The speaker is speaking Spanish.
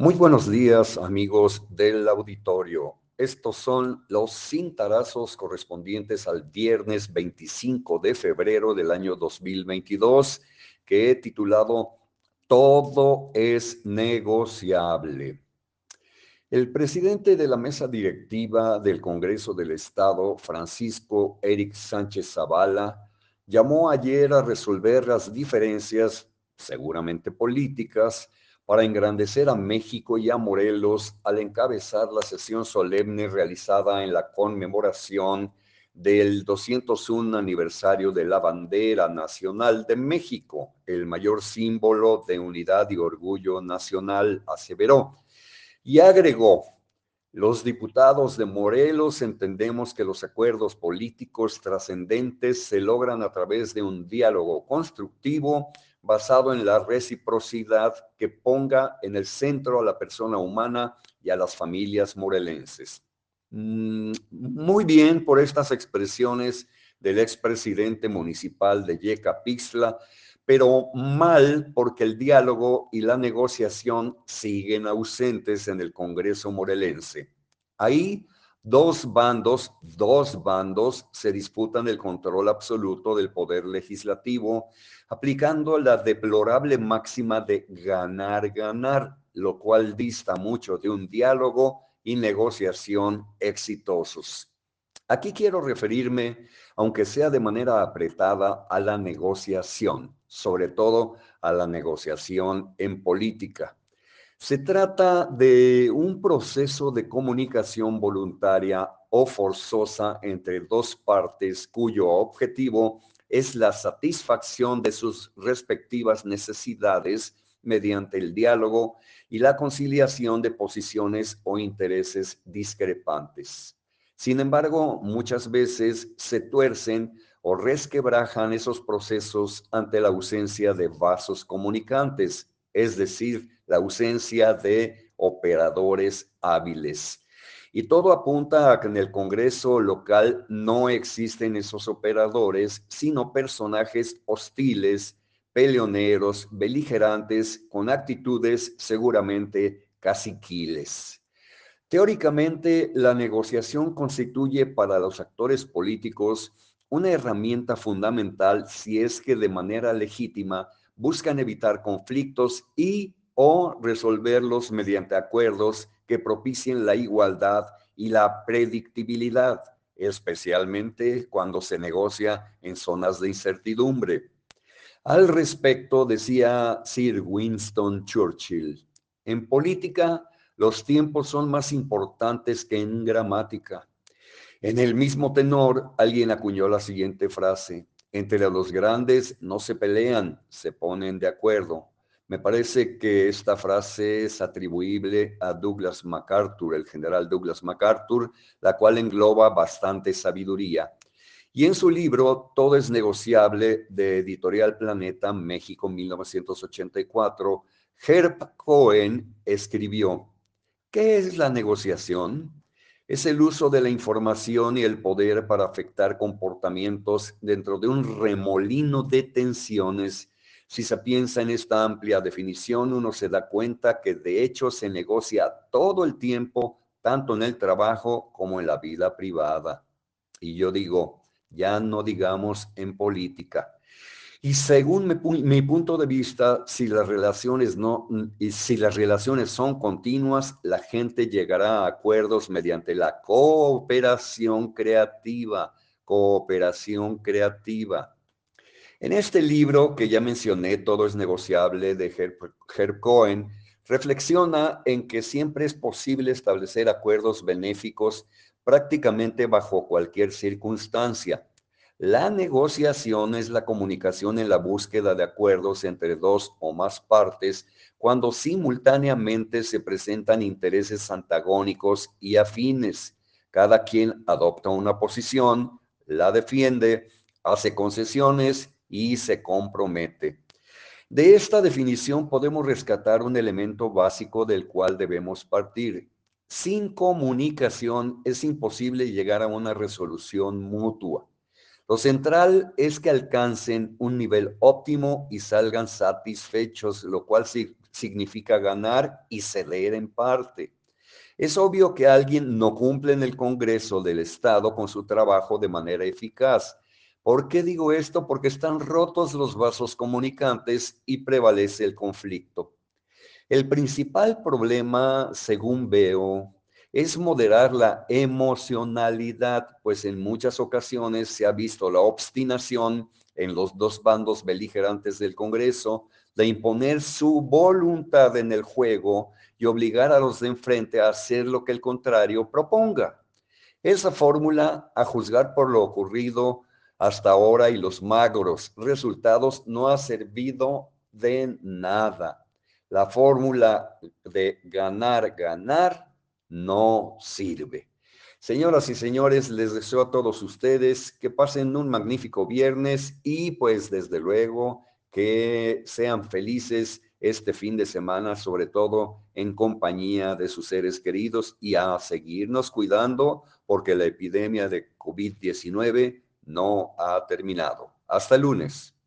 Muy buenos días, amigos del auditorio. Estos son los cintarazos correspondientes al viernes 25 de febrero del año 2022, que he titulado Todo es negociable. El presidente de la mesa directiva del Congreso del Estado, Francisco Eric Sánchez Zavala, llamó ayer a resolver las diferencias, seguramente políticas, para engrandecer a México y a Morelos al encabezar la sesión solemne realizada en la conmemoración del 201 aniversario de la bandera nacional de México, el mayor símbolo de unidad y orgullo nacional, aseveró. Y agregó, los diputados de Morelos entendemos que los acuerdos políticos trascendentes se logran a través de un diálogo constructivo basado en la reciprocidad que ponga en el centro a la persona humana y a las familias morelenses. Mm, muy bien por estas expresiones del expresidente municipal de Yeca Pixla, pero mal porque el diálogo y la negociación siguen ausentes en el Congreso morelense. Ahí dos bandos, dos bandos se disputan el control absoluto del poder legislativo aplicando la deplorable máxima de ganar, ganar, lo cual dista mucho de un diálogo y negociación exitosos. Aquí quiero referirme, aunque sea de manera apretada, a la negociación, sobre todo a la negociación en política. Se trata de un proceso de comunicación voluntaria o forzosa entre dos partes cuyo objetivo es la satisfacción de sus respectivas necesidades mediante el diálogo y la conciliación de posiciones o intereses discrepantes. Sin embargo, muchas veces se tuercen o resquebrajan esos procesos ante la ausencia de vasos comunicantes, es decir, la ausencia de operadores hábiles. Y todo apunta a que en el Congreso local no existen esos operadores, sino personajes hostiles, peleoneros, beligerantes, con actitudes seguramente caciquiles. Teóricamente, la negociación constituye para los actores políticos una herramienta fundamental si es que de manera legítima buscan evitar conflictos y o resolverlos mediante acuerdos que propicien la igualdad y la predictibilidad, especialmente cuando se negocia en zonas de incertidumbre. Al respecto, decía Sir Winston Churchill, en política los tiempos son más importantes que en gramática. En el mismo tenor, alguien acuñó la siguiente frase, entre los grandes no se pelean, se ponen de acuerdo. Me parece que esta frase es atribuible a Douglas MacArthur, el general Douglas MacArthur, la cual engloba bastante sabiduría. Y en su libro Todo es negociable de Editorial Planeta México 1984, Herb Cohen escribió, ¿qué es la negociación? Es el uso de la información y el poder para afectar comportamientos dentro de un remolino de tensiones si se piensa en esta amplia definición, uno se da cuenta que de hecho se negocia todo el tiempo, tanto en el trabajo como en la vida privada. Y yo digo, ya no digamos en política. Y según mi, punto de vista, si las relaciones no, y si las relaciones son continuas, la gente llegará a acuerdos mediante la cooperación creativa, cooperación creativa. En este libro que ya mencioné, Todo es negociable, de Herb, Cohen, reflexiona en que siempre es posible establecer acuerdos benéficos prácticamente bajo cualquier circunstancia. La negociación es la comunicación en la búsqueda de acuerdos entre dos o más partes cuando simultáneamente se presentan intereses antagónicos y afines. Cada quien adopta una posición, la defiende, hace concesiones y se compromete. De esta definición podemos rescatar un elemento básico del cual debemos partir. Sin comunicación es imposible llegar a una resolución mutua. Lo central es que alcancen un nivel óptimo y salgan satisfechos, lo cual significa ganar y ceder en parte. Es obvio que alguien no cumple en el Congreso del Estado con su trabajo de manera eficaz. ¿Por qué digo esto? Porque están rotos los vasos comunicantes y prevalece el conflicto. El principal problema, según veo, es moderar la emocionalidad, pues en muchas ocasiones se ha visto la obstinación en los dos bandos beligerantes del Congreso de imponer su voluntad en el juego y obligar a los de enfrente a hacer lo que el contrario proponga. Esa fórmula, a juzgar por lo ocurrido hasta ahora y los magros resultados, no ha servido de nada. La fórmula de ganar, ganar no sirve. Señoras y señores, les deseo a todos ustedes que pasen un magnífico viernes y pues desde luego que sean felices este fin de semana, sobre todo en compañía de sus seres queridos y a seguirnos cuidando porque la epidemia de COVID-19 no ha terminado. Hasta lunes.